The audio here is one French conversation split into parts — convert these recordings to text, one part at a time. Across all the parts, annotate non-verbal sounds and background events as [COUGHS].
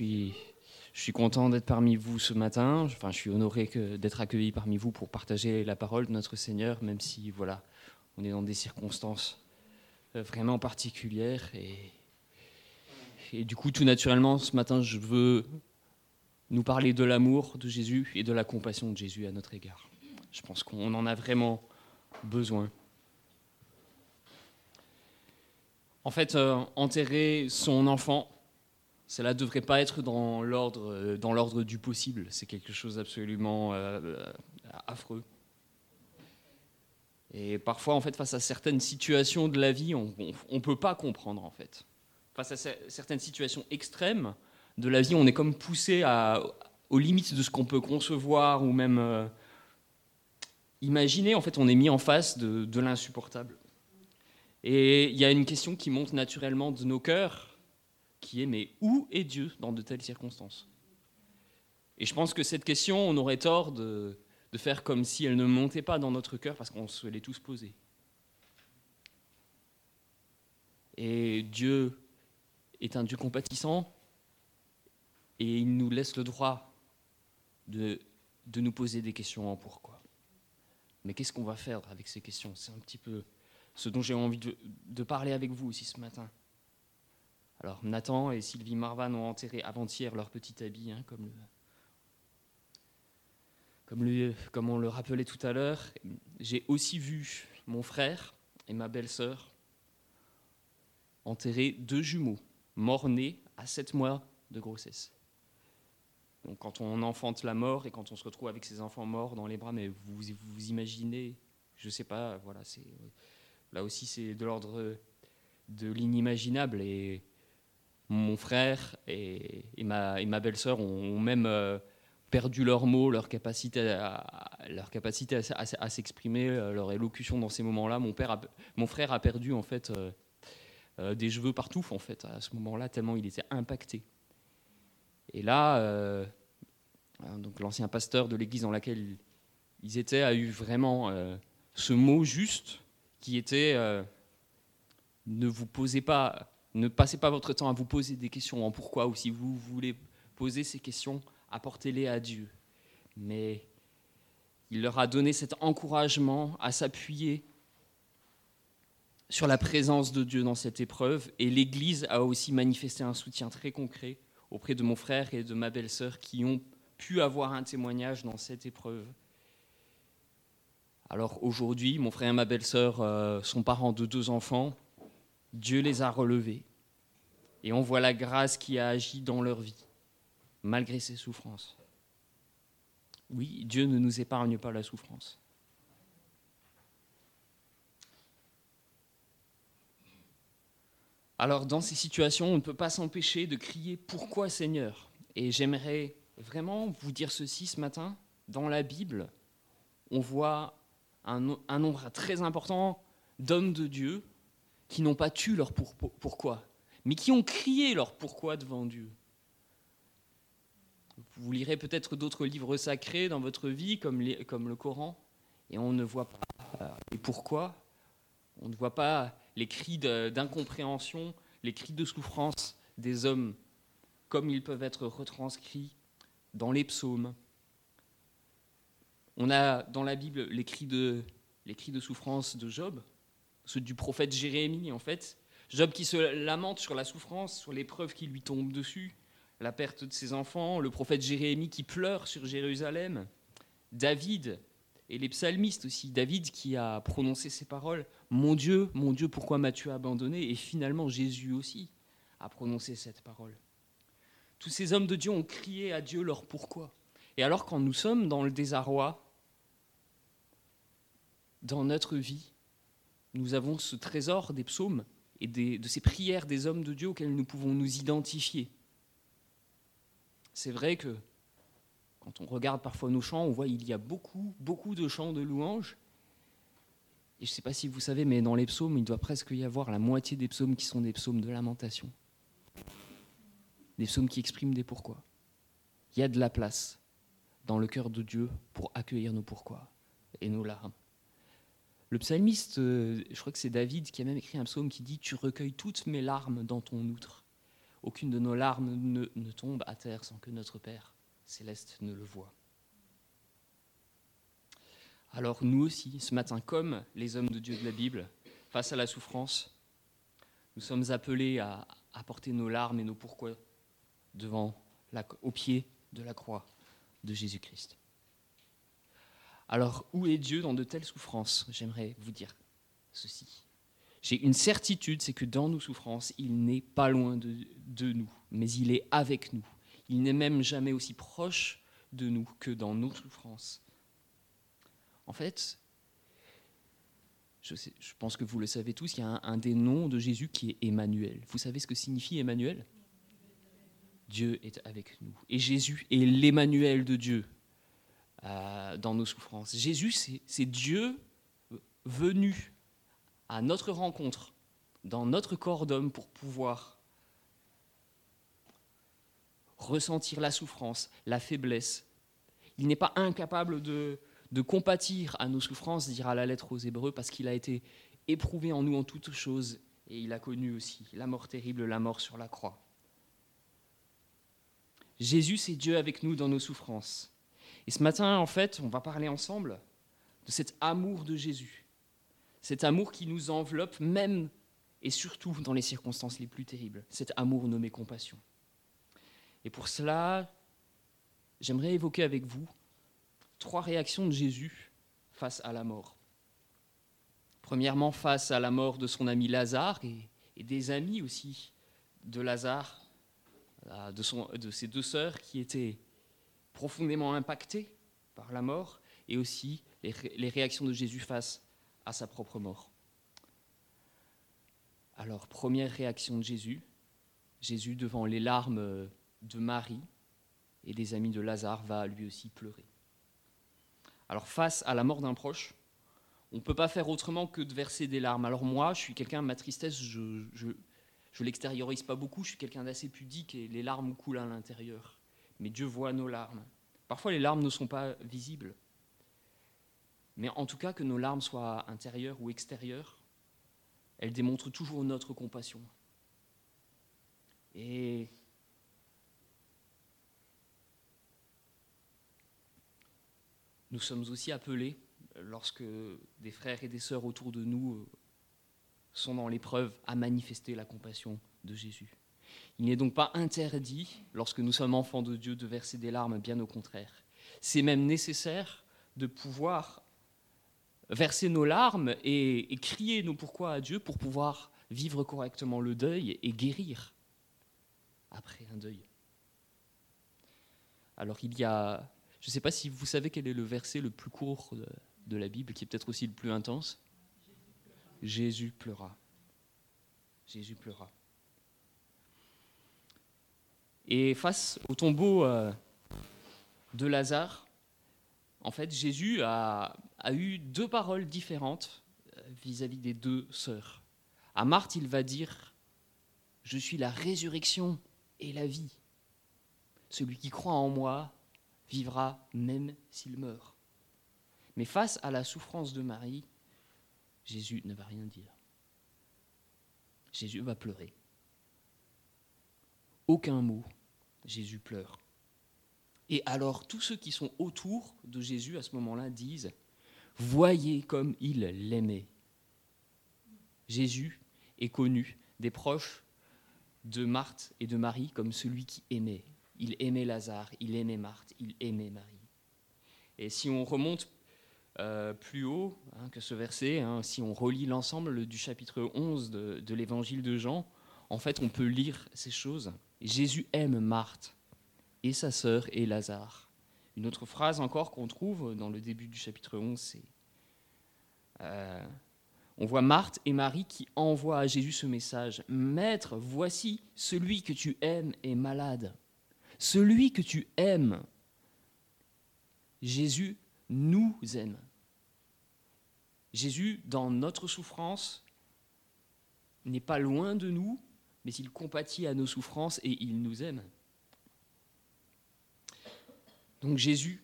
je suis content d'être parmi vous ce matin. Enfin, je suis honoré d'être accueilli parmi vous pour partager la parole de notre Seigneur, même si voilà, on est dans des circonstances euh, vraiment particulières. Et, et du coup, tout naturellement, ce matin, je veux nous parler de l'amour de Jésus et de la compassion de Jésus à notre égard. Je pense qu'on en a vraiment besoin. En fait, euh, enterrer son enfant, cela ne devrait pas être dans l'ordre, euh, dans l'ordre du possible. C'est quelque chose d'absolument euh, affreux. Et parfois, en fait, face à certaines situations de la vie, on ne peut pas comprendre, en fait. Face à certaines situations extrêmes de la vie, on est comme poussé à, aux limites de ce qu'on peut concevoir ou même imaginer. En fait, on est mis en face de l'insupportable. Et il y a une question qui monte naturellement de nos cœurs, qui est mais où est Dieu dans de telles circonstances? Et je pense que cette question, on aurait tort de, faire comme si elle ne montait pas dans notre cœur parce qu'on se l'est tous posée. Et Dieu est un Dieu compatissant et il nous laisse le droit de, de nous poser des questions en pourquoi. Mais qu'est-ce qu'on va faire avec ces questions? C'est un petit peu ce dont j'ai envie de, parler avec vous aussi ce matin. Alors Nathan et Sylvie Marvan ont enterré avant-hier leur petit habit, hein, comme, comme, comme on le rappelait tout à l'heure. J'ai aussi vu mon frère et ma belle-sœur enterrer deux jumeaux, morts-nés à sept mois de grossesse. Donc quand on enfante la mort et quand on se retrouve avec ses enfants morts dans les bras, mais vous vous imaginez, je ne sais pas, voilà, c'est Là aussi, c'est de l'ordre de l'inimaginable. Et mon frère et, ma, belle-sœur ont, même euh, perdu leurs mots, leur capacité à, leur capacité à, s'exprimer, euh, leur élocution dans ces moments-là. Mon, frère a perdu en fait euh, des cheveux partout en fait à ce moment-là, tellement il était impacté. Et là, donc l'ancien pasteur de l'église dans laquelle ils étaient a eu vraiment ce mot juste qui était ne vous posez pas, ne passez pas votre temps à vous poser des questions en pourquoi, ou si vous voulez poser ces questions, apportez-les à Dieu. Mais il leur a donné cet encouragement à s'appuyer sur la présence de Dieu dans cette épreuve, et l'Église a aussi manifesté un soutien très concret auprès de mon frère et de ma belle-sœur qui ont pu avoir un témoignage dans cette épreuve. Alors aujourd'hui, mon frère et ma belle-sœur euh, sont parents de deux enfants. Dieu les a relevés. Et on voit la grâce qui a agi dans leur vie, malgré ces souffrances. Oui, Dieu ne nous épargne pas la souffrance. Alors dans ces situations, on ne peut pas s'empêcher de crier Pourquoi Seigneur? Et j'aimerais vraiment vous dire ceci ce matin. Dans la Bible, on voit un, nombre très important d'hommes de Dieu qui n'ont pas tué leur pourquoi, mais qui ont crié leur pourquoi devant Dieu. Vous lirez peut-être d'autres livres sacrés dans votre vie, comme, le Coran, et on ne voit pas euh, les pourquoi, on ne voit pas les cris d'incompréhension, les cris de souffrance des hommes, comme ils peuvent être retranscrits dans les psaumes, on a dans la Bible les cris de souffrance de Job, ceux du prophète Jérémie en fait. Job qui se lamente sur la souffrance, sur l'épreuve qui lui tombe dessus, la perte de ses enfants, le prophète Jérémie qui pleure sur Jérusalem, David et les psalmistes aussi, David qui a prononcé ces paroles, Mon Dieu, mon Dieu, pourquoi m'as-tu abandonné? Et finalement Jésus aussi a prononcé cette parole. Tous ces hommes de Dieu ont crié à Dieu leur pourquoi. Et alors quand nous sommes dans le désarroi, dans notre vie, nous avons ce trésor des psaumes et de ces prières des hommes de Dieu auxquels nous pouvons nous identifier. C'est vrai que quand on regarde parfois nos chants, on voit qu'il y a beaucoup, beaucoup de chants de louanges. Et je ne sais pas si vous savez, mais dans les psaumes, il doit presque y avoir la moitié des psaumes qui sont des psaumes de lamentation. Des psaumes qui expriment des pourquoi. Il y a de la place dans le cœur de Dieu pour accueillir nos pourquoi et nos larmes. Le psalmiste, euh, je crois que c'est David qui a même écrit un psaume qui dit Tu recueilles toutes mes larmes dans ton outre. aucune de nos larmes ne, tombe à terre sans que notre Père céleste ne le voie. Alors nous aussi, ce matin, comme les hommes de Dieu de la Bible, face à la souffrance, nous sommes appelés à apporter nos larmes et nos pourquoi devant au pied de la croix de Jésus-Christ. Alors, où est Dieu dans de telles souffrances? J'aimerais vous dire ceci. J'ai une certitude, c'est que dans nos souffrances, il n'est pas loin de, nous, mais il est avec nous. Il n'est même jamais aussi proche de nous que dans nos souffrances. En fait, je, pense que vous le savez tous, il y a un, des noms de Jésus qui est Emmanuel. Vous savez ce que signifie Emmanuel? Dieu est avec nous. Et Jésus est l'Emmanuel de Dieu euh, dans nos souffrances. Jésus, c'est Dieu venu à notre rencontre, dans notre corps d'homme, pour pouvoir ressentir la souffrance, la faiblesse. Il n'est pas incapable de, de compatir à nos souffrances, dira la lettre aux Hébreux, parce qu'il a été éprouvé en nous en toutes choses, et il a connu aussi la mort terrible, la mort sur la croix. Jésus, c'est Dieu avec nous dans nos souffrances. Et ce matin, en fait, on va parler ensemble de cet amour de Jésus. Cet amour qui nous enveloppe même et surtout dans les circonstances les plus terribles. Cet amour nommé compassion. Et pour cela, j'aimerais évoquer avec vous trois réactions de Jésus face à la mort. Premièrement, face à la mort de son ami Lazare et, des amis aussi de Lazare, de, son, de ses deux sœurs qui étaient profondément impactées par la mort, et aussi les, réactions de Jésus face à sa propre mort. Alors, première réaction de Jésus, Jésus devant les larmes de Marie et des amis de Lazare va lui aussi pleurer. Alors face à la mort d'un proche, on ne peut pas faire autrement que de verser des larmes. Alors moi, je suis quelqu'un, ma tristesse, je, je l'extériorise pas beaucoup, je suis quelqu'un d'assez pudique et les larmes coulent à l'intérieur. Mais Dieu voit nos larmes. Parfois les larmes ne sont pas visibles. Mais en tout cas, que nos larmes soient intérieures ou extérieures, elles démontrent toujours notre compassion. Et nous sommes aussi appelés, lorsque des frères et des sœurs autour de nous sont dans l'épreuve, à manifester la compassion de Jésus. Il n'est donc pas interdit, lorsque nous sommes enfants de Dieu, de verser des larmes, bien au contraire. C'est même nécessaire de pouvoir verser nos larmes et, crier nos pourquoi à Dieu pour pouvoir vivre correctement le deuil et guérir après un deuil. Alors il y a, je ne sais pas si vous savez quel est le verset le plus court de la Bible, qui est peut-être aussi le plus intense. Jésus pleura. Jésus pleura. Et face au tombeau euh, de Lazare, en fait, Jésus a, eu deux paroles différentes vis-à-vis -vis des deux sœurs. À Marthe, il va dire Je suis la résurrection et la vie. Celui qui croit en moi vivra même s'il meurt. Mais face à la souffrance de Marie, Jésus ne va rien dire. Jésus va pleurer. Aucun mot, Jésus pleure. Et alors tous ceux qui sont autour de Jésus à ce moment-là disent, voyez comme il l'aimait. Jésus est connu des proches de Marthe et de Marie comme celui qui aimait. Il aimait Lazare, il aimait Marthe, il aimait Marie. Et si on remonte euh, plus haut hein, que ce verset, hein, si on relit l'ensemble du chapitre 11 de, de l'évangile de Jean, en fait, on peut lire ces choses. Jésus aime Marthe et sa sœur et Lazare. Une autre phrase encore qu'on trouve dans le début du chapitre 11, c'est euh, on voit Marthe et Marie qui envoient à Jésus ce message Maître, voici celui que tu aimes est malade. Celui que tu aimes, Jésus nous aime. Jésus, dans notre souffrance, n'est pas loin de nous, mais il compatit à nos souffrances et il nous aime. Donc Jésus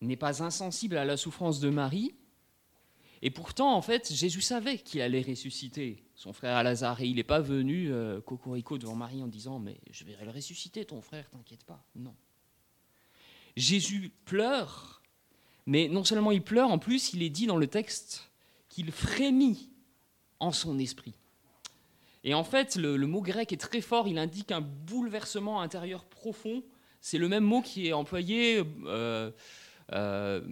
n'est pas insensible à la souffrance de Marie, Et pourtant, en fait, Jésus savait qu'il allait ressusciter son frère Lazare. Et il n'est pas venu euh, cocorico devant Marie en disant Mais je vais le ressusciter, ton frère, t'inquiète pas. Non. Jésus pleure, mais non seulement il pleure, en plus, il est dit dans le texte qu'il frémit en son esprit. Et en fait, le, mot grec est très fort, il indique un bouleversement intérieur profond. C'est le même mot qui est employé. Euh, euh,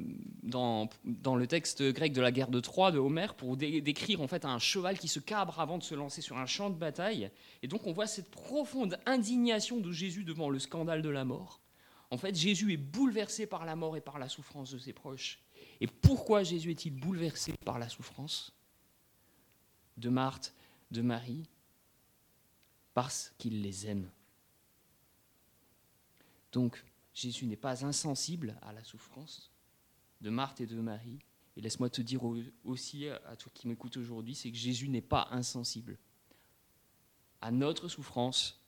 dans, le texte grec de la guerre de Troie de Homère pour décrire en fait un cheval qui se cabre avant de se lancer sur un champ de bataille. Et donc on voit cette profonde indignation de Jésus devant le scandale de la mort. En fait, Jésus est bouleversé par la mort et par la souffrance de ses proches. Et pourquoi Jésus est-il bouleversé par la souffrance? De Marthe, de Marie Parce qu'il les aime. Donc, Jésus n'est pas insensible à la souffrance de Marthe et de Marie. Et laisse-moi te dire aussi à toi qui m'écoutes aujourd'hui, c'est que Jésus n'est pas insensible à notre souffrance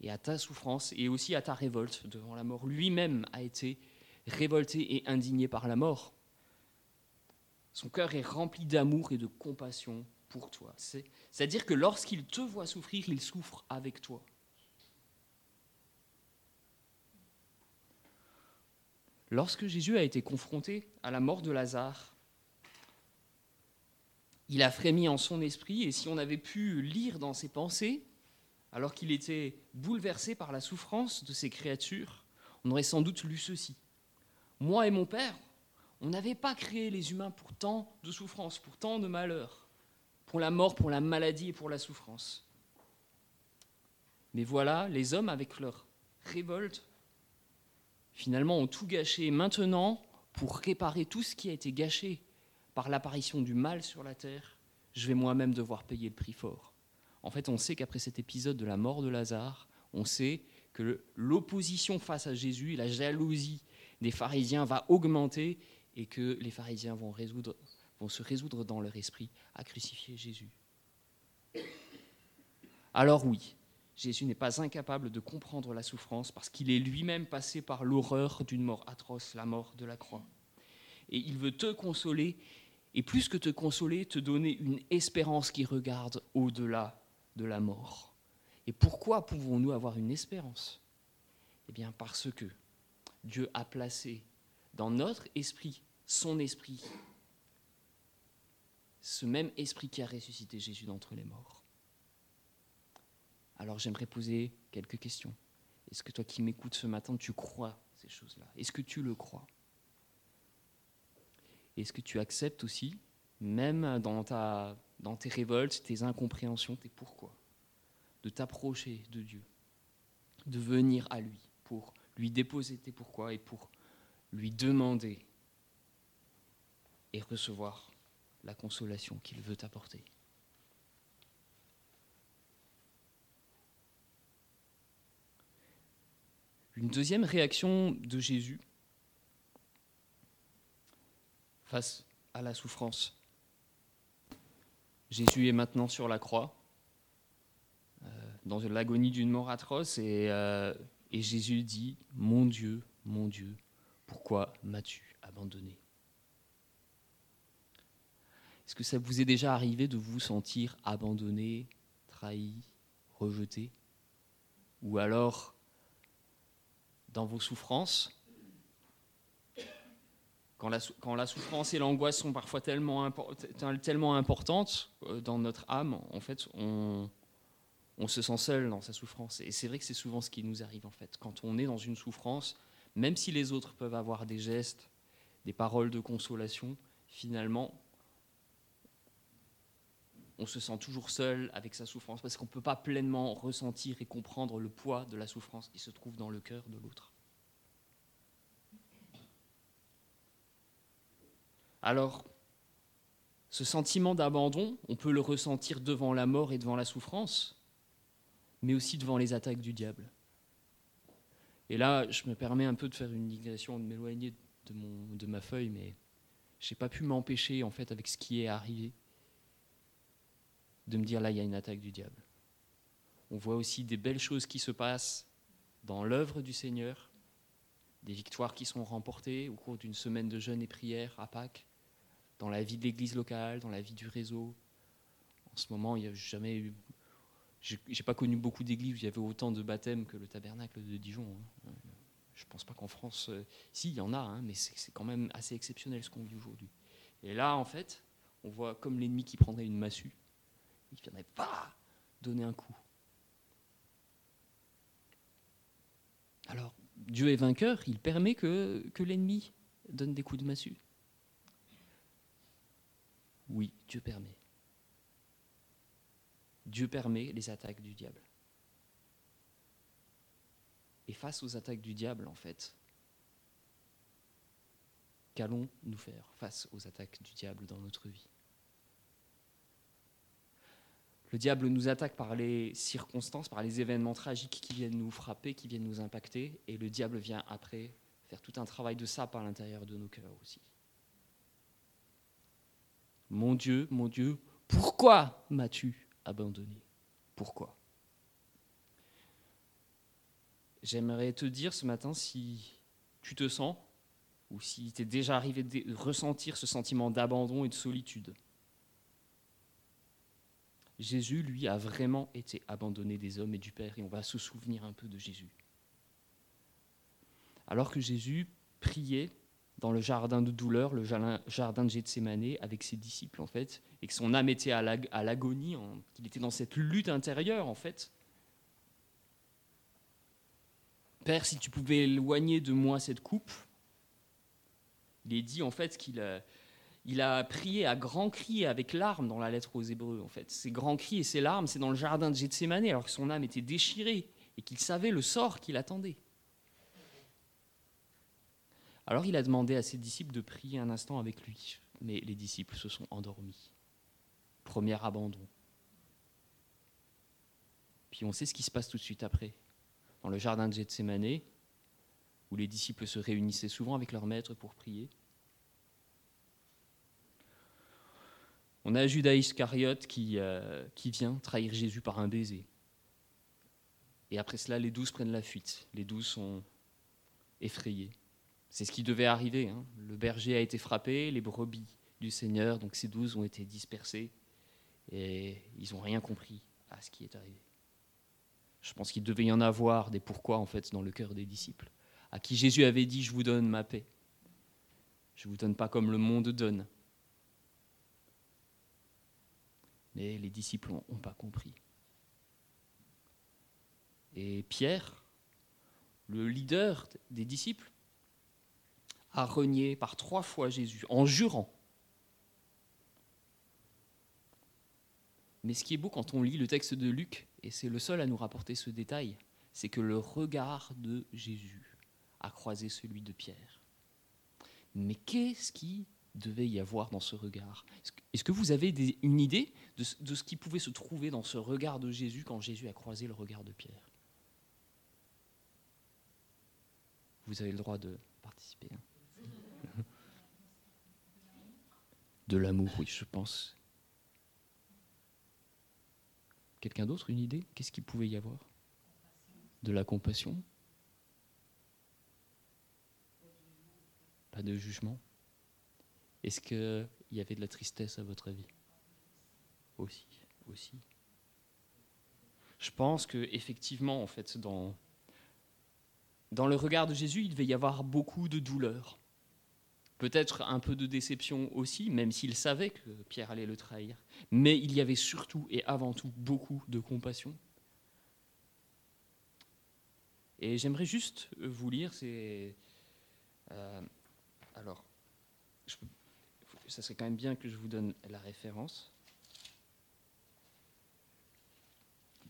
et à ta souffrance et aussi à ta révolte devant la mort. Lui-même a été révolté et indigné par la mort. Son cœur est rempli d'amour et de compassion pour toi. C'est-à-dire que lorsqu'il te voit souffrir, il souffre avec toi. Lorsque Jésus a été confronté à la mort de Lazare, il a frémi en son esprit, et si on avait pu lire dans ses pensées, alors qu'il était bouleversé par la souffrance de ces créatures, on aurait sans doute lu ceci. Moi et mon Père, on n'avait pas créé les humains pour tant de souffrance, pour tant de malheur, pour la mort, pour la maladie et pour la souffrance. Mais voilà, les hommes, avec leur révolte, finalement ont tout gâché. Maintenant, pour réparer tout ce qui a été gâché par l'apparition du mal sur la terre, je vais moi-même devoir payer le prix fort. En fait, on sait qu'après cet épisode de la mort de Lazare, on sait que l'opposition face à Jésus, la jalousie des pharisiens va augmenter et que les pharisiens vont, résoudre, vont se résoudre dans leur esprit à crucifier Jésus. Alors oui, Jésus n'est pas incapable de comprendre la souffrance parce qu'il est lui-même passé par l'horreur d'une mort atroce, la mort de la croix. Et il veut te consoler, et plus que te consoler, te donner une espérance qui regarde au-delà de la mort. Et pourquoi pouvons-nous avoir une espérance? Eh bien parce que Dieu a placé dans notre esprit son esprit, ce même esprit qui a ressuscité Jésus d'entre les morts. Alors j'aimerais poser quelques questions. Est-ce que toi qui m'écoutes ce matin, tu crois ces choses-là? Est-ce que tu le crois? Est-ce que tu acceptes aussi, même dans, ta, dans tes révoltes, tes incompréhensions, tes pourquoi, de t'approcher de Dieu, de venir à lui pour lui déposer tes pourquoi et pour lui demander et recevoir la consolation qu'il veut t'apporter Une deuxième réaction de Jésus face à la souffrance. Jésus est maintenant sur la croix, euh, dans l'agonie d'une mort atroce, et, euh, et Jésus dit, Mon Dieu, mon Dieu, pourquoi m'as-tu abandonné? Est-ce que ça vous est déjà arrivé de vous sentir abandonné, trahi, rejeté Ou alors dans vos souffrances, quand la, souffrance et l'angoisse sont parfois tellement, tellement importantes euh, dans notre âme, en fait, on, on se sent seul dans sa souffrance. Et c'est vrai que c'est souvent ce qui nous arrive, en fait. Quand on est dans une souffrance, même si les autres peuvent avoir des gestes, des paroles de consolation, finalement, on se sent toujours seul avec sa souffrance parce qu'on ne peut pas pleinement ressentir et comprendre le poids de la souffrance qui se trouve dans le cœur de l'autre. Alors, ce sentiment d'abandon, on peut le ressentir devant la mort et devant la souffrance, mais aussi devant les attaques du diable. Et là, je me permets un peu de faire une digression, de m'éloigner de, de ma feuille, mais je n'ai pas pu m'empêcher, en fait, avec ce qui est arrivé, de me dire là, il y a une attaque du diable. On voit aussi des belles choses qui se passent dans l'œuvre du Seigneur, des victoires qui sont remportées au cours d'une semaine de jeûne et prière à Pâques, dans la vie de l'église locale, dans la vie du réseau. En ce moment, il n'y a jamais eu. J'ai pas connu beaucoup d'églises où il y avait autant de baptêmes que le tabernacle de Dijon. Hein. Je ne pense pas qu'en France, euh, si, il y en a, hein, mais c'est quand même assez exceptionnel ce qu'on vit aujourd'hui. Et là, en fait, on voit comme l'ennemi qui prendrait une massue, il viendrait pas donner un coup. Alors, Dieu est vainqueur, il permet que, que l'ennemi donne des coups de massue. Oui, Dieu permet. Dieu permet les attaques du diable. Et face aux attaques du diable, en fait, qu'allons-nous faire face aux attaques du diable dans notre vie? Le diable nous attaque par les circonstances, par les événements tragiques qui viennent nous frapper, qui viennent nous impacter, et le diable vient après faire tout un travail de ça par l'intérieur de nos cœurs aussi. Mon Dieu, mon Dieu, pourquoi m'as-tu abandonné? Pourquoi? J'aimerais te dire ce matin si tu te sens ou si t'es déjà arrivé de ressentir ce sentiment d'abandon et de solitude. Jésus, lui, a vraiment été abandonné des hommes et du Père, et on va se souvenir un peu de Jésus. Alors que Jésus priait dans le jardin de douleur, le jardin de Gethsemane, avec ses disciples, en fait, et que son âme était à l'agonie, qu'il était dans cette lutte intérieure, en fait, Père, si tu pouvais éloigner de moi cette coupe, il est dit en fait qu'il a, il a prié à grands cris avec larmes dans la lettre aux Hébreux. En fait, ces grands cris et ces larmes, c'est dans le jardin de Gethsemane, alors que son âme était déchirée et qu'il savait le sort qu'il attendait. Alors il a demandé à ses disciples de prier un instant avec lui, mais les disciples se sont endormis. Premier abandon. Puis on sait ce qui se passe tout de suite après dans le jardin de Gethsemane, où les disciples se réunissaient souvent avec leur maître pour prier. On a Judas Iscariote qui, euh, qui vient trahir Jésus par un baiser. Et après cela, les douze prennent la fuite. Les douze sont effrayés. C'est ce qui devait arriver. Hein. Le berger a été frappé, les brebis du Seigneur, donc ces douze ont été dispersés. Et ils n'ont rien compris à ce qui est arrivé. Je pense qu'il devait y en avoir des pourquoi en fait dans le cœur des disciples, à qui Jésus avait dit Je vous donne ma paix. Je ne vous donne pas comme le monde donne. Mais les disciples n'ont pas compris. Et Pierre, le leader des disciples, a renié par trois fois Jésus en jurant. Mais ce qui est beau quand on lit le texte de Luc, et c'est le seul à nous rapporter ce détail, c'est que le regard de Jésus a croisé celui de Pierre. Mais qu'est-ce qui devait y avoir dans ce regard Est-ce que vous avez une idée de, ce qui pouvait se trouver dans ce regard de Jésus quand Jésus a croisé le regard de Pierre? Vous avez le droit de participer. Hein. [LAUGHS] de l'amour, oui, je pense. Quelqu'un d'autre, une idée? Qu'est-ce qu'il pouvait y avoir? De la compassion? Pas de jugement? Est-ce qu'il y avait de la tristesse à votre avis? Aussi, aussi. Je pense que effectivement, en fait, dans, le regard de Jésus, il devait y avoir beaucoup de douleur. Peut-être un peu de déception aussi, même s'il savait que Pierre allait le trahir. Mais il y avait surtout et avant tout beaucoup de compassion. Et j'aimerais juste vous lire, c'est... Euh, alors, ça serait quand même bien que je vous donne la référence.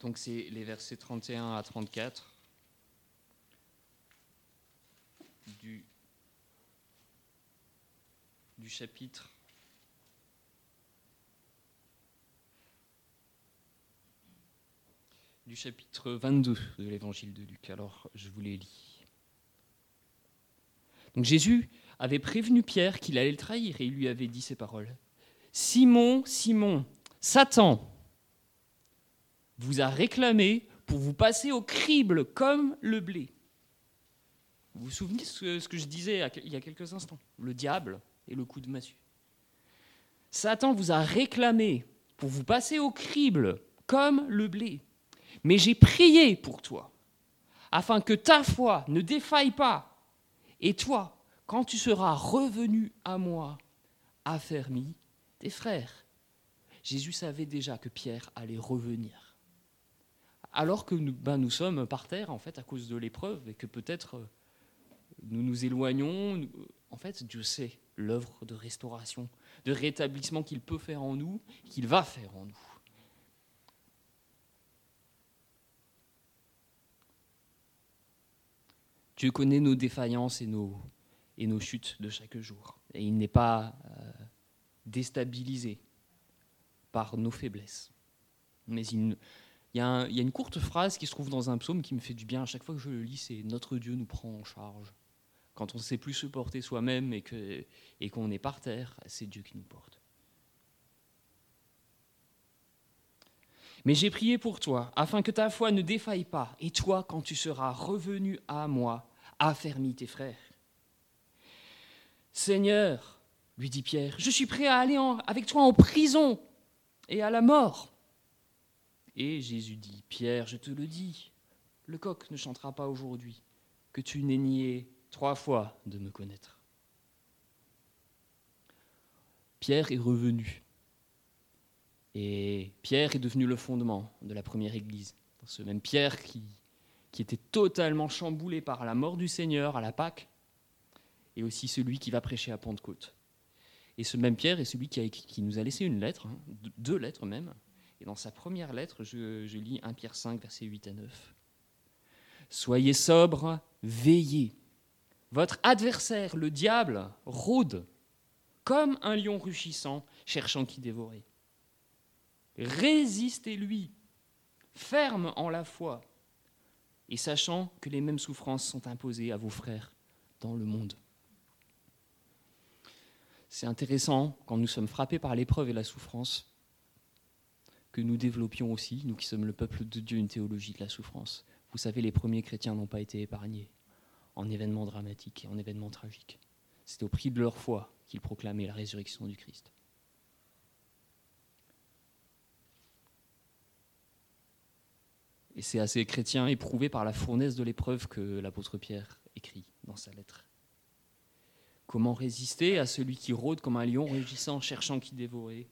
Donc c'est les versets 31 à 34 du chapitre du chapitre 22 de l'évangile de Luc. Alors, je vous les lis. Donc Jésus avait prévenu Pierre qu'il allait le trahir et il lui avait dit ces paroles. Simon, Simon, Satan vous a réclamé pour vous passer au crible comme le blé. Vous vous souvenez de ce que je disais il y a quelques instants? Le diable et le coup de massue. Satan vous a réclamé pour vous passer au crible comme le blé. Mais j'ai prié pour toi, afin que ta foi ne défaille pas. Et toi, quand tu seras revenu à moi, affermis tes frères. Jésus savait déjà que Pierre allait revenir. Alors que nous, ben, sommes par terre, en fait, à cause de l'épreuve, et que peut-être euh, nous nous éloignons, en fait, Dieu sait l'œuvre de restauration, de rétablissement qu'il peut faire en nous, qu'il va faire en nous. Dieu connaît nos défaillances et nos, et nos chutes de chaque jour. Et il n'est pas euh, déstabilisé par nos faiblesses. Mais il, y a une courte phrase qui se trouve dans un psaume qui me fait du bien à chaque fois que je le lis, c'est Notre Dieu nous prend en charge. Quand on ne sait plus se porter soi-même et qu'on et qu'on est par terre, c'est Dieu qui nous porte. Mais j'ai prié pour toi, afin que ta foi ne défaille pas, et toi, quand tu seras revenu à moi, affermis tes frères. Seigneur, lui dit Pierre, je suis prêt à aller avec toi en prison et à la mort. Et Jésus dit, Pierre, je te le dis, le coq ne chantera pas aujourd'hui, que tu n'aies nié trois fois de me connaître. Pierre est revenu. Et Pierre est devenu le fondement de la première Église. Ce même Pierre qui, qui était totalement chamboulé par la mort du Seigneur à la Pâque, et aussi celui qui va prêcher à Pentecôte. Et ce même Pierre est celui qui, nous a laissé une lettre, hein, deux lettres même. Et dans sa première lettre, je, je lis 1 Pierre 5, versets 8 à 9. Soyez sobres, veillez. Votre adversaire, le diable, rôde comme un lion rugissant, cherchant qui dévorer. Résistez-lui, ferme en la foi, et sachant que les mêmes souffrances sont imposées à vos frères dans le monde. C'est intéressant, quand nous sommes frappés par l'épreuve et la souffrance, que nous développions aussi, nous qui sommes le peuple de Dieu, une théologie de la souffrance. Vous savez, les premiers chrétiens n'ont pas été épargnés en événements dramatiques et en événements tragiques. C'est au prix de leur foi qu'ils proclamaient la résurrection du Christ. Et c'est à ces chrétiens éprouvés par la fournaise de l'épreuve que l'apôtre Pierre écrit dans sa lettre. Comment résister à celui qui rôde comme un lion rugissant, cherchant qui dévorer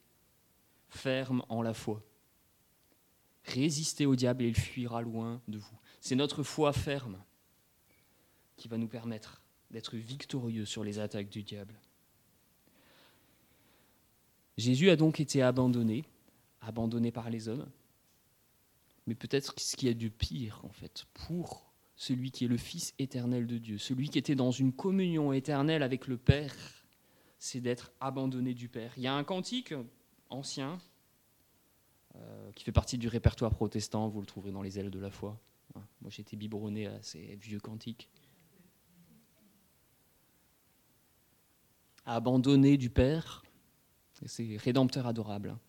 Ferme en la foi. Résistez au diable et il fuira loin de vous. C'est notre foi ferme qui va nous permettre d'être victorieux sur les attaques du diable. Jésus a donc été abandonné, abandonné par les hommes, mais peut-être ce qu'il y a du pire, en fait, pour celui qui est le Fils éternel de Dieu, celui qui était dans une communion éternelle avec le Père, c'est d'être abandonné du Père. Il y a un cantique ancien euh, qui fait partie du répertoire protestant, vous le trouverez dans les ailes de la foi. Moi j'ai été biberonné à ces vieux cantiques. Abandonné du Père, c'est rédempteur adorable. Hein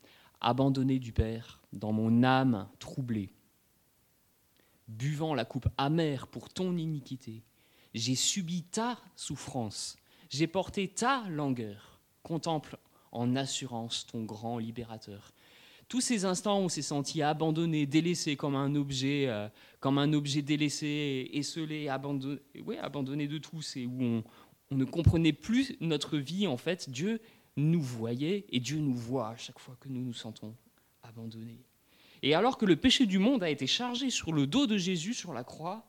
abandonné du Père, dans mon âme troublée, buvant la coupe amère pour ton iniquité, j'ai subi ta souffrance, j'ai porté ta langueur, contemple en assurance ton grand libérateur. Tous ces instants où on s'est senti abandonné, délaissé comme un objet, euh, comme un objet délaissé, esselé, abandonné, abandonné de tous, et où on ne comprenait plus notre vie, en fait, Dieu nous voyait et Dieu nous voit à chaque fois que nous nous sentons abandonnés. Et alors que le péché du monde a été chargé sur le dos de Jésus sur la croix,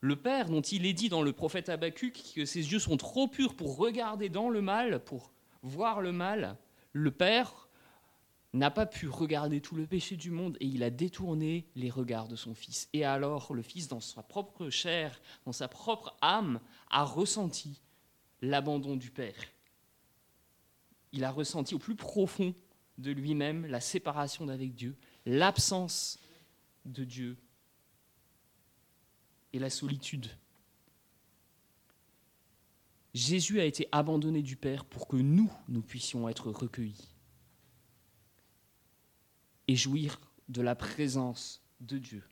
le Père, dont il est dit dans le prophète Habacuc que ses yeux sont trop purs pour regarder dans le mal, pour voir le mal, le Père n'a pas pu regarder tout le péché du monde et il a détourné les regards de son Fils. Et alors le Fils, dans sa propre chair, dans sa propre âme, a ressenti l'abandon du Père il a ressenti au plus profond de lui-même la séparation d'avec Dieu, l'absence de Dieu et la solitude. Jésus a été abandonné du Père pour que nous, nous puissions être recueillis et jouir de la présence de Dieu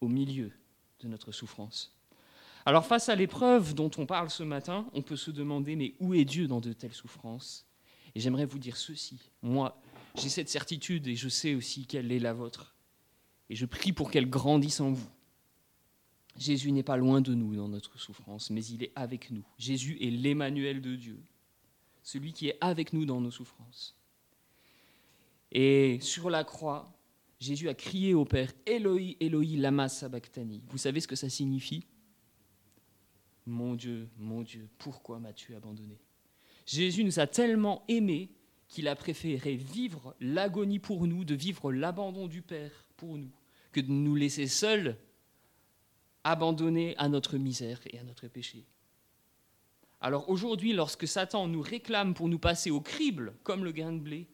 au milieu de notre souffrance. Alors face à l'épreuve dont on parle ce matin, on peut se demander, mais où est Dieu dans de telles souffrances? Et j'aimerais vous dire ceci. Moi, j'ai cette certitude et je sais aussi quelle est la vôtre. Et je prie pour qu'elle grandisse en vous. Jésus n'est pas loin de nous dans notre souffrance, mais il est avec nous. Jésus est l'Emmanuel de Dieu, celui qui est avec nous dans nos souffrances. Et sur la croix, Jésus a crié au Père, Eloi, Eloi, lama sabachthani. Vous savez ce que ça signifie? Mon Dieu, mon Dieu, pourquoi m'as-tu abandonné? Jésus nous a tellement aimés qu'il a préféré vivre l'agonie pour nous, de vivre l'abandon du Père pour nous, que de nous laisser seuls, abandonnés à notre misère et à notre péché. Alors aujourd'hui, lorsque Satan nous réclame pour nous passer au crible, comme le grain de blé,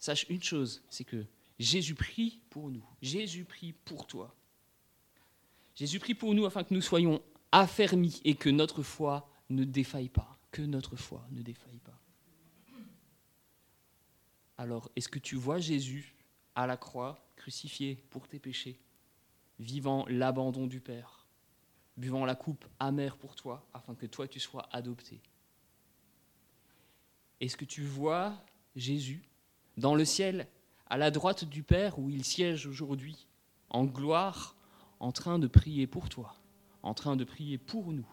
sache une chose, c'est que Jésus prie pour nous. Jésus prie pour toi. Jésus prie pour nous afin que nous soyons affermis et que notre foi ne défaille pas. Que notre foi ne défaille pas. Alors, est-ce que tu vois Jésus à la croix, crucifié pour tes péchés, vivant l'abandon du Père, buvant la coupe amère pour toi, afin que toi tu sois adopté? Est-ce que tu vois Jésus dans le ciel à la droite du Père où il siège aujourd'hui, en gloire, en train de prier pour toi, en train de prier pour nous,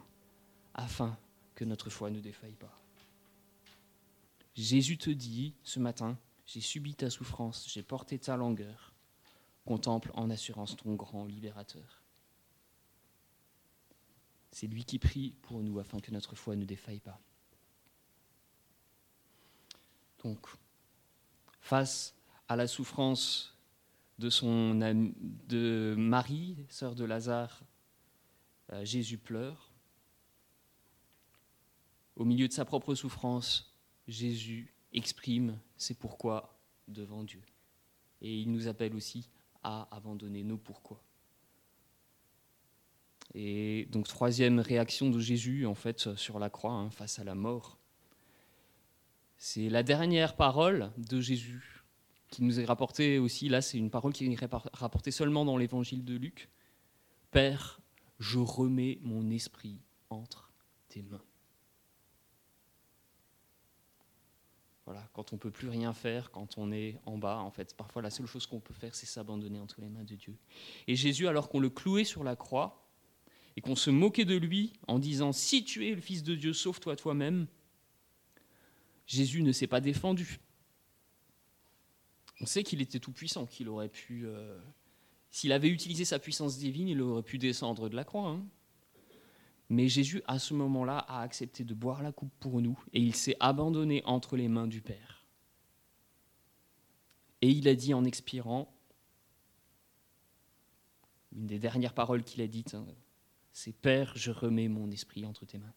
afin que notre foi ne défaille pas? Jésus te dit ce matin, j'ai subi ta souffrance, j'ai porté ta langueur, contemple en assurance ton grand libérateur. C'est lui qui prie pour nous afin que notre foi ne défaille pas. Donc, face à la souffrance de, son, de Marie, sœur de Lazare, euh, Jésus pleure. Au milieu de sa propre souffrance, Jésus exprime ses pourquoi devant Dieu. Et il nous appelle aussi à abandonner nos pourquoi. Et donc troisième réaction de Jésus en fait sur la croix hein, face à la mort, c'est la dernière parole de Jésus qui nous est rapportée aussi, là c'est une parole qui est rapportée seulement dans l'évangile de Luc. Père, je remets mon esprit entre tes mains. Quand on peut plus rien faire, quand on est en bas, en fait, parfois la seule chose qu'on peut faire, c'est s'abandonner entre les mains de Dieu. Et Jésus, alors qu'on le clouait sur la croix et qu'on se moquait de lui en disant Si tu es le Fils de Dieu, sauve-toi toi-même, Jésus ne s'est pas défendu. On sait qu'il était tout puissant, qu'il aurait pu. Euh, s'il avait utilisé sa puissance divine, il aurait pu descendre de la croix. Hein. Mais Jésus, à ce moment-là, a accepté de boire la coupe pour nous et il s'est abandonné entre les mains du Père. Et il a dit en expirant, une des dernières paroles qu'il a dites, hein, c'est Père, je remets mon esprit entre tes mains.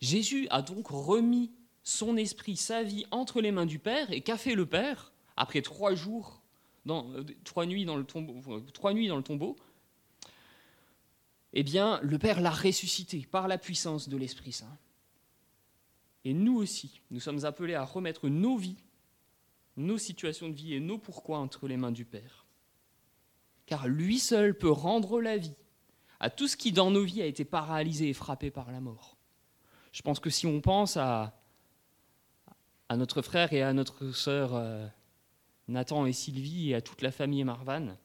Jésus a donc remis son esprit, sa vie entre les mains du Père. Et qu'a fait le Père après trois jours, euh, trois nuits dans le tombeau Eh bien, le Père l'a ressuscité par la puissance de l'Esprit Saint. Et nous aussi, nous sommes appelés à remettre nos vies, nos situations de vie et nos pourquoi entre les mains du Père. Car lui seul peut rendre la vie à tout ce qui dans nos vies a été paralysé et frappé par la mort. Je pense que si on pense à, notre frère et à notre sœur euh, Nathan et Sylvie et à toute la famille Marvan.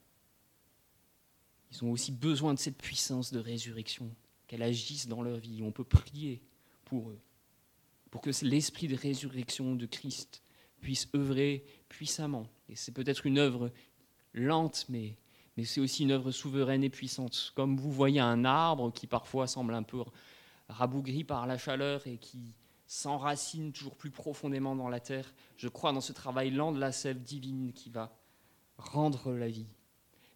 Ils ont aussi besoin de cette puissance de résurrection, qu'elle agisse dans leur vie. On peut prier pour eux, pour que l'esprit de résurrection de Christ puisse œuvrer puissamment. Et c'est peut-être une œuvre lente, mais, mais c'est aussi une œuvre souveraine et puissante. Comme vous voyez un arbre qui parfois semble un peu rabougri par la chaleur et qui, s'enracine toujours plus profondément dans la terre. Je crois dans ce travail lent de la sève divine qui va rendre la vie.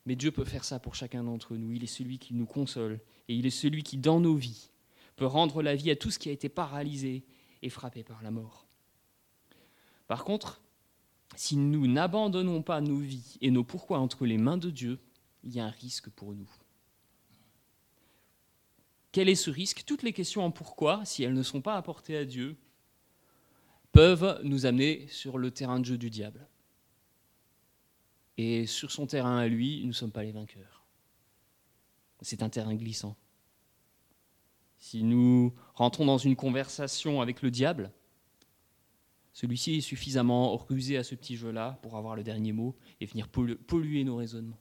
Mais Dieu peut faire ça pour chacun d'entre nous. Il est celui qui nous console et il est celui qui, dans nos vies, peut rendre la vie à tout ce qui a été paralysé et frappé par la mort. Par contre, si nous n'abandonnons pas nos vies et nos pourquoi entre les mains de Dieu, il y a un risque pour nous. Quel est ce risque? Toutes les questions en pourquoi, si elles ne sont pas apportées à Dieu, peuvent nous amener sur le terrain de jeu du diable. Et sur son terrain à lui, nous ne sommes pas les vainqueurs. C'est un terrain glissant. Si nous rentrons dans une conversation avec le diable, Celui-ci est suffisamment rusé à ce petit jeu-là pour avoir le dernier mot et venir polluer nos raisonnements.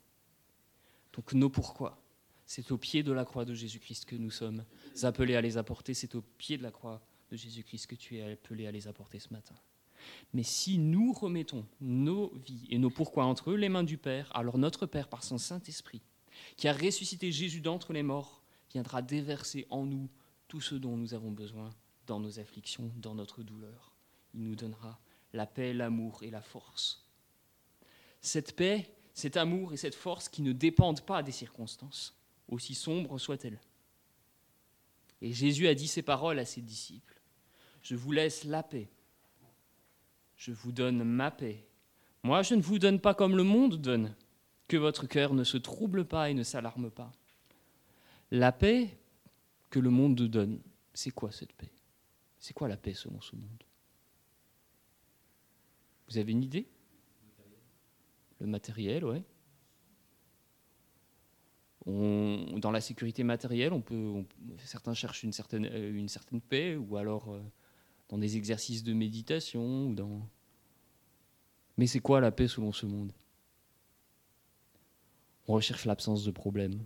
Donc nos pourquoi, c'est au pied de la croix de Jésus-Christ que nous sommes appelés à les apporter, c'est au pied de la croix de Jésus-Christ que tu es appelé à les apporter ce matin. Mais si nous remettons nos vies et nos pourquoi entre les mains du Père, alors notre Père, par son Saint-Esprit, qui a ressuscité Jésus d'entre les morts, viendra déverser en nous tout ce dont nous avons besoin dans nos afflictions, dans notre douleur. Il nous donnera la paix, l'amour et la force. Cette paix, cet amour et cette force qui ne dépendent pas des circonstances, aussi sombres soient-elles. Et Jésus a dit ces paroles à ses disciples. Je vous laisse la paix. Je vous donne ma paix. Moi, je ne vous donne pas comme le monde donne. Que votre cœur ne se trouble pas et ne s'alarme pas. La paix que le monde donne, c'est quoi cette paix? C'est quoi la paix selon ce monde? Vous avez une idée? Le matériel, ouais. dans la sécurité matérielle, on peut, certains cherchent une certaine, euh, une certaine paix, ou alors euh, dans des exercices de méditation, ou dans. Mais c'est quoi la paix selon ce monde? On recherche l'absence de problèmes.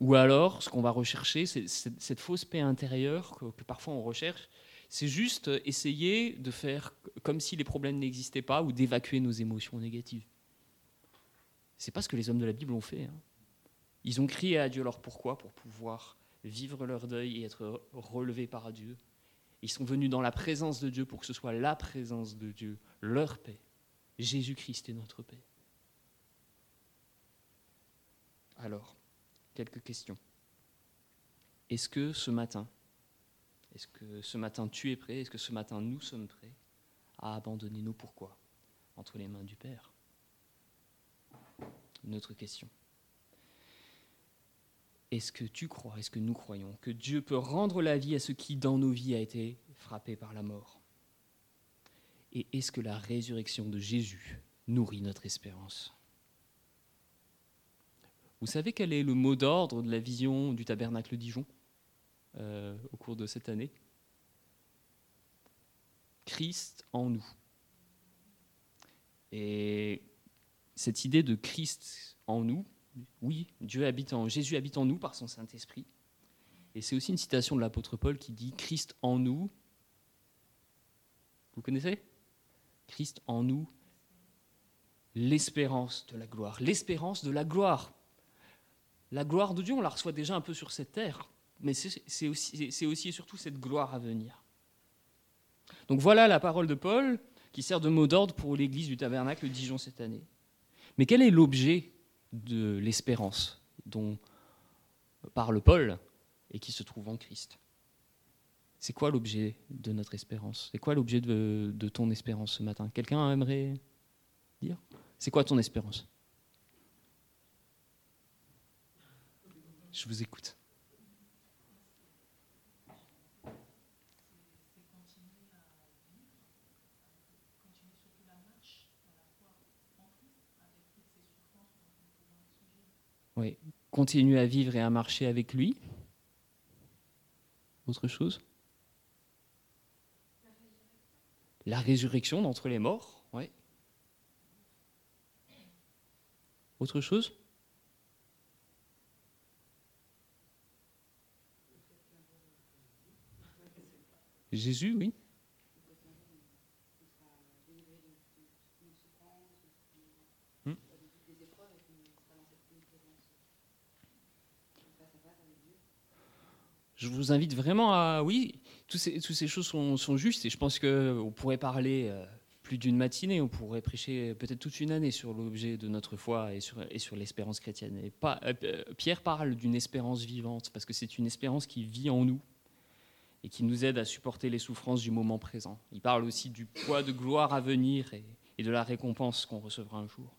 Ou alors, ce qu'on va rechercher, c'est cette fausse paix intérieure que, parfois on recherche, c'est juste essayer de faire comme si les problèmes n'existaient pas ou d'évacuer nos émotions négatives. C'est pas ce que les hommes de la Bible ont fait. Hein. Ils ont crié à Dieu leur pourquoi? Pour pouvoir vivre leur deuil et être relevés par Dieu. Ils sont venus dans la présence de Dieu pour que ce soit la présence de Dieu, leur paix. Jésus-Christ est notre paix. Alors, quelques questions. Est-ce que ce matin, est-ce que ce matin tu es prêt Est-ce que ce matin nous sommes prêts à abandonner nos pourquoi entre les mains du Père? Une autre question. Est-ce que tu crois, est-ce que nous croyons que Dieu peut rendre la vie à ce qui dans nos vies a été frappé par la mort? Et est-ce que la résurrection de Jésus nourrit notre espérance? Vous savez quel est le mot d'ordre de la vision du tabernacle Dijon euh, au cours de cette année? Christ en nous. Et cette idée de Christ en nous, oui, Dieu habite en, Jésus habite en nous par son Saint-Esprit. Et c'est aussi une citation de l'apôtre Paul qui dit Christ en nous. Vous connaissez? Christ en nous, l'espérance de la gloire. L'espérance de la gloire. La gloire de Dieu, on la reçoit déjà un peu sur cette terre, mais c'est aussi, aussi et surtout cette gloire à venir. Donc voilà la parole de Paul qui sert de mot d'ordre pour l'église du tabernacle Dijon cette année. Mais quel est l'objet de l'espérance dont parle Paul et qui se trouve en Christ. C'est quoi l'objet de notre espérance? C'est quoi l'objet de, de ton espérance ce matin? Quelqu'un aimerait dire? C'est quoi ton espérance? Je vous écoute. Oui, continuer à vivre et à marcher avec lui. Autre chose? La résurrection d'entre les morts, oui. Autre chose? Jésus, oui. Je vous invite vraiment à... Oui, toutes ces, choses sont, justes et je pense qu'on pourrait parler euh, plus d'une matinée, on pourrait prêcher peut-être toute une année sur l'objet de notre foi et sur, l'espérance chrétienne. Pas, euh, Pierre parle d'une espérance vivante parce que c'est une espérance qui vit en nous et qui nous aide à supporter les souffrances du moment présent. Il parle aussi du poids de gloire à venir et, de la récompense qu'on recevra un jour.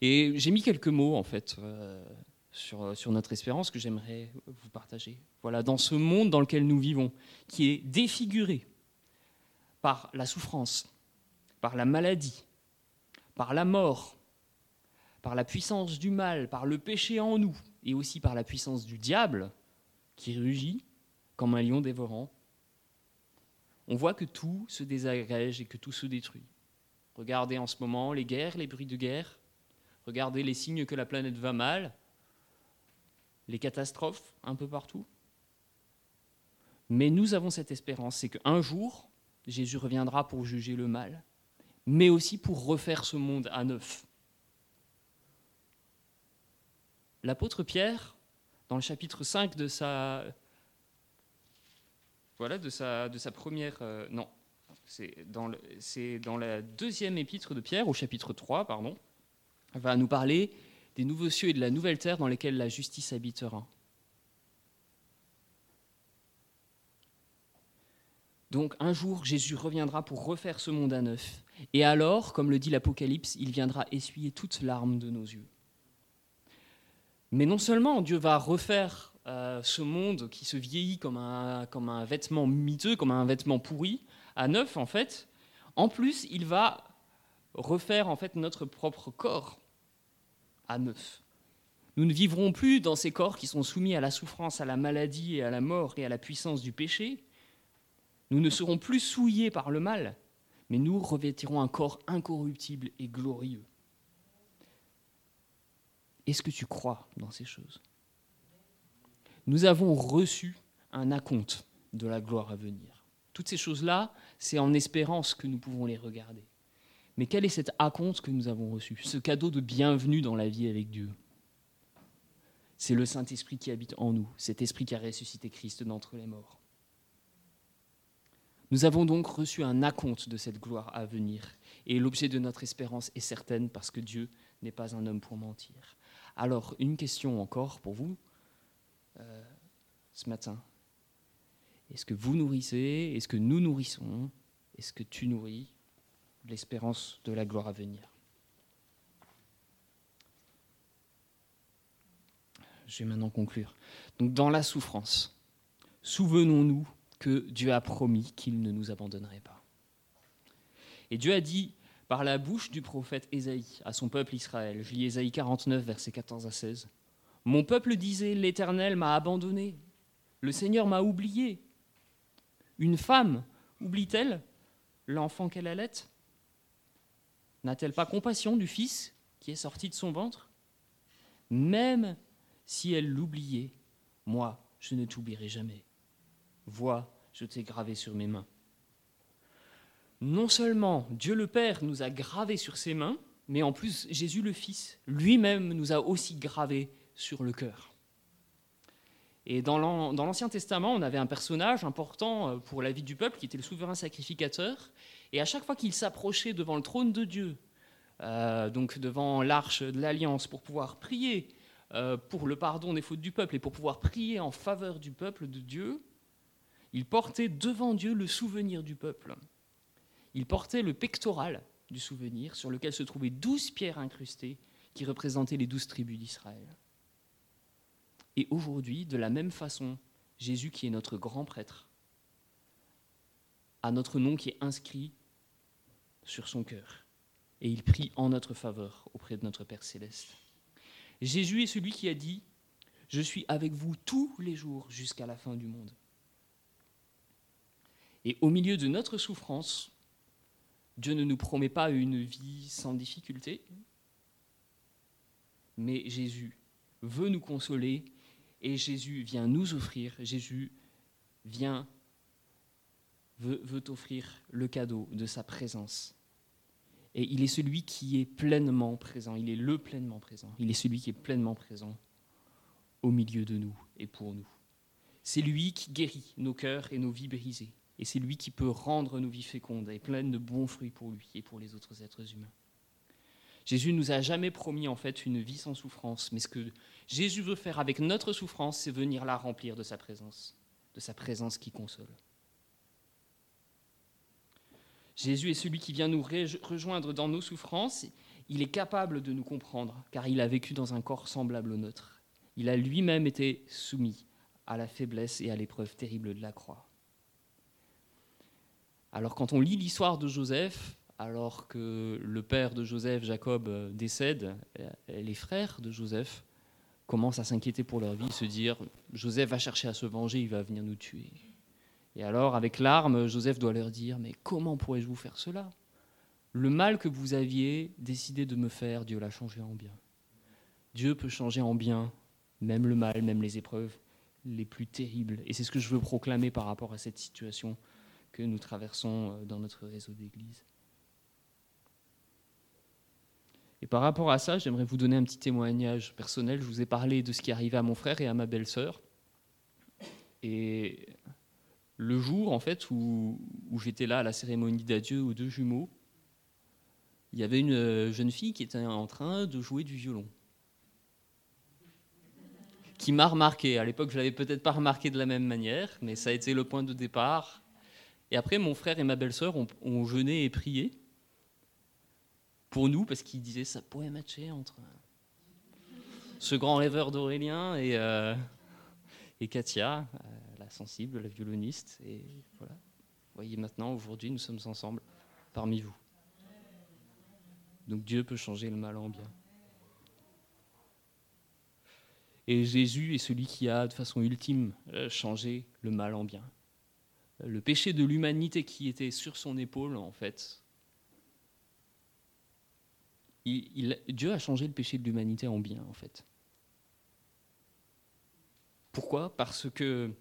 Et j'ai mis quelques mots, en fait, euh, sur, sur notre espérance que j'aimerais vous partager. Voilà, dans ce monde dans lequel nous vivons, qui est défiguré par la souffrance, par la maladie, par la mort, par la puissance du mal, par le péché en nous, et aussi par la puissance du diable qui rugit, comme un lion dévorant. on voit que tout se désagrège et que tout se détruit. Regardez en ce moment les guerres, les bruits de guerre. Regardez les signes que la planète va mal, les catastrophes un peu partout. Mais nous avons cette espérance, c'est qu'un jour, Jésus reviendra pour juger le mal, mais aussi pour refaire ce monde à neuf. L'apôtre Pierre, dans le chapitre 5 de sa, voilà, de sa, première... Euh, non, c'est dans, dans la deuxième épître de Pierre, au chapitre 3, pardon, va nous parler des nouveaux cieux et de la nouvelle terre dans lesquels la justice habitera. Donc un jour, Jésus reviendra pour refaire ce monde à neuf. Et alors, comme le dit l'Apocalypse, il viendra essuyer toutes larmes de nos yeux. Mais non seulement Dieu va refaire euh, ce monde qui se vieillit comme un, comme un vêtement miteux, comme un vêtement pourri, à neuf en fait, en plus il va refaire en fait notre propre corps à. Nous ne vivrons plus dans ces corps qui sont soumis à la souffrance, à la maladie et à la mort et à la puissance du péché. Nous ne serons plus souillés par le mal, mais nous revêtirons un corps incorruptible et glorieux. Est-ce que tu crois dans ces choses? Nous avons reçu un acompte de la gloire à venir. Toutes ces choses-là, c'est en espérance que nous pouvons les regarder. Mais quel est cet acompte que nous avons reçu Ce cadeau de bienvenue dans la vie avec Dieu? C'est le Saint-Esprit qui habite en nous, cet esprit qui a ressuscité Christ d'entre les morts. Nous avons donc reçu un acompte de cette gloire à venir. Et l'objet de notre espérance est certaine parce que Dieu n'est pas un homme pour mentir. Alors, une question encore pour vous euh, ce matin. Est-ce que vous nourrissez? Est-ce que nous nourrissons? Est-ce que tu nourris? L'espérance de la gloire à venir Je vais maintenant conclure. Donc, dans la souffrance, souvenons-nous que Dieu a promis qu'il ne nous abandonnerait pas. Et Dieu a dit par la bouche du prophète Ésaïe à son peuple Israël. Je lis Ésaïe 49, versets 14 à 16. Mon peuple disait, L'Éternel m'a abandonné, le Seigneur m'a oublié. Une femme oublie-t-elle l'enfant qu'elle allait N'a-t-elle pas compassion du fils qui est sorti de son ventre? Même si elle l'oubliait, moi, je ne t'oublierai jamais. Vois, je t'ai gravé sur mes mains non seulement Dieu le Père nous a gravé sur ses mains, mais en plus Jésus le Fils lui-même nous a aussi gravé sur le cœur. Et dans l'Ancien Testament, on avait un personnage important euh, pour la vie du peuple qui était le souverain sacrificateur. Et à chaque fois qu'il s'approchait devant le trône de Dieu, euh, donc devant l'arche de l'Alliance, pour pouvoir prier euh, pour le pardon des fautes du peuple et pour pouvoir prier en faveur du peuple de Dieu, il portait devant Dieu le souvenir du peuple. Il portait le pectoral du souvenir sur lequel se trouvaient douze pierres incrustées qui représentaient les douze tribus d'Israël. Et aujourd'hui, de la même façon, Jésus, qui est notre grand prêtre, a notre nom qui est inscrit sur son cœur. Et il prie en notre faveur auprès de notre Père céleste. Jésus est celui qui a dit, Je suis avec vous tous les jours jusqu'à la fin du monde. Et au milieu de notre souffrance, Dieu ne nous promet pas une vie sans difficulté, mais Jésus veut nous consoler et Jésus vient nous offrir, Jésus vient, veut, offrir le cadeau de sa présence. Et il est celui qui est pleinement présent, il est le pleinement présent, il est celui qui est pleinement présent au milieu de nous et pour nous. C'est lui qui guérit nos cœurs et nos vies brisées et c'est lui qui peut rendre nos vies fécondes et pleines de bons fruits pour lui et pour les autres êtres humains. Jésus nous a jamais promis en fait une vie sans souffrance, mais ce que Jésus veut faire avec notre souffrance, c'est venir la remplir de sa présence, de sa présence qui console. Jésus est celui qui vient nous rejoindre dans nos souffrances. Il est capable de nous comprendre, car il a vécu dans un corps semblable au nôtre. Il a lui-même été soumis à la faiblesse et à l'épreuve terrible de la croix. Alors quand on lit l'histoire de Joseph, alors que le père de Joseph, Jacob, décède, les frères de Joseph commencent à s'inquiéter pour leur vie, se dire Joseph va chercher à se venger, il va venir nous tuer. Et alors, avec larmes, Joseph doit leur dire, mais comment pourrais-je vous faire cela? Le mal que vous aviez décidé de me faire, Dieu l'a changé en bien. Dieu peut changer en bien, même le mal, même les épreuves les plus terribles. Et c'est ce que je veux proclamer par rapport à cette situation que nous traversons euh, dans notre réseau d'église. Et par rapport à ça, j'aimerais vous donner un petit témoignage personnel. Je vous ai parlé de ce qui arrivait à mon frère et à ma belle-sœur. Et le jour, en fait, où, j'étais là à la cérémonie d'adieu aux deux jumeaux, il y avait une euh, jeune fille qui était en train de jouer du violon. Qui m'a remarqué. À l'époque, je l'avais peut-être pas remarqué de la même manière, mais ça a été le point de départ. Et après, mon frère et ma belle-sœur ont, jeûné et prié pour nous, parce qu'il disait ça pourrait matcher entre ce grand rêveur d'Aurélien et, euh, Katia, sensible, la violoniste. Et voilà. Voyez, maintenant, aujourd'hui, nous sommes ensemble parmi vous. Donc Dieu peut changer le mal en bien. Et Jésus est celui qui a, de façon ultime, euh, changé le mal en bien. Le péché de l'humanité qui était sur son épaule, en fait, Dieu a changé le péché de l'humanité en bien, en fait. Pourquoi? Parce que,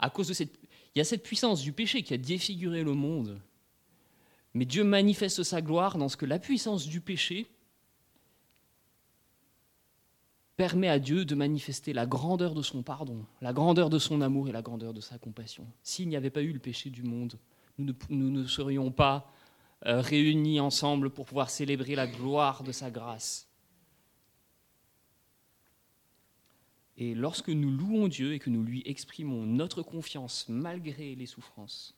à cause de cette, il y a cette puissance du péché qui a défiguré le monde. Mais Dieu manifeste sa gloire dans ce que la puissance du péché permet à Dieu de manifester la grandeur de son pardon, la grandeur de son amour et la grandeur de sa compassion. S'il n'y avait pas eu le péché du monde, nous ne serions pas euh, réunis ensemble pour pouvoir célébrer la gloire de sa grâce. Et lorsque nous louons Dieu et que nous lui exprimons notre confiance malgré les souffrances,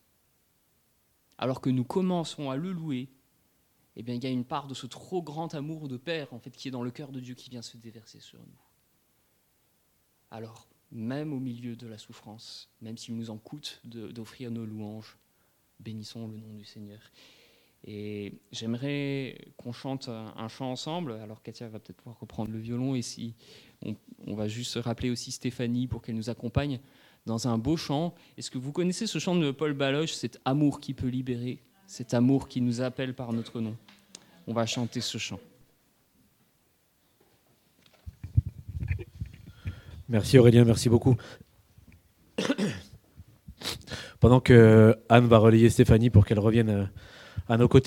alors que nous commençons à le louer, eh bien, il y a une part de ce trop grand amour de Père en fait, qui est dans le cœur de Dieu qui vient se déverser sur nous. Alors, même au milieu de la souffrance, même s'il nous en coûte d'offrir nos louanges, bénissons le nom du Seigneur. Et j'aimerais qu'on chante un chant ensemble. Alors Katia va peut-être pouvoir reprendre le violon et si on, va juste rappeler aussi Stéphanie pour qu'elle nous accompagne dans un beau chant. Est-ce que vous connaissez ce chant de Paul Baloche, cet amour qui peut libérer, cet amour qui nous appelle par notre nom? On va chanter ce chant. Merci Aurélien, merci beaucoup. [COUGHS] Pendant que Anne va relayer Stéphanie pour qu'elle revienne à nos côtés.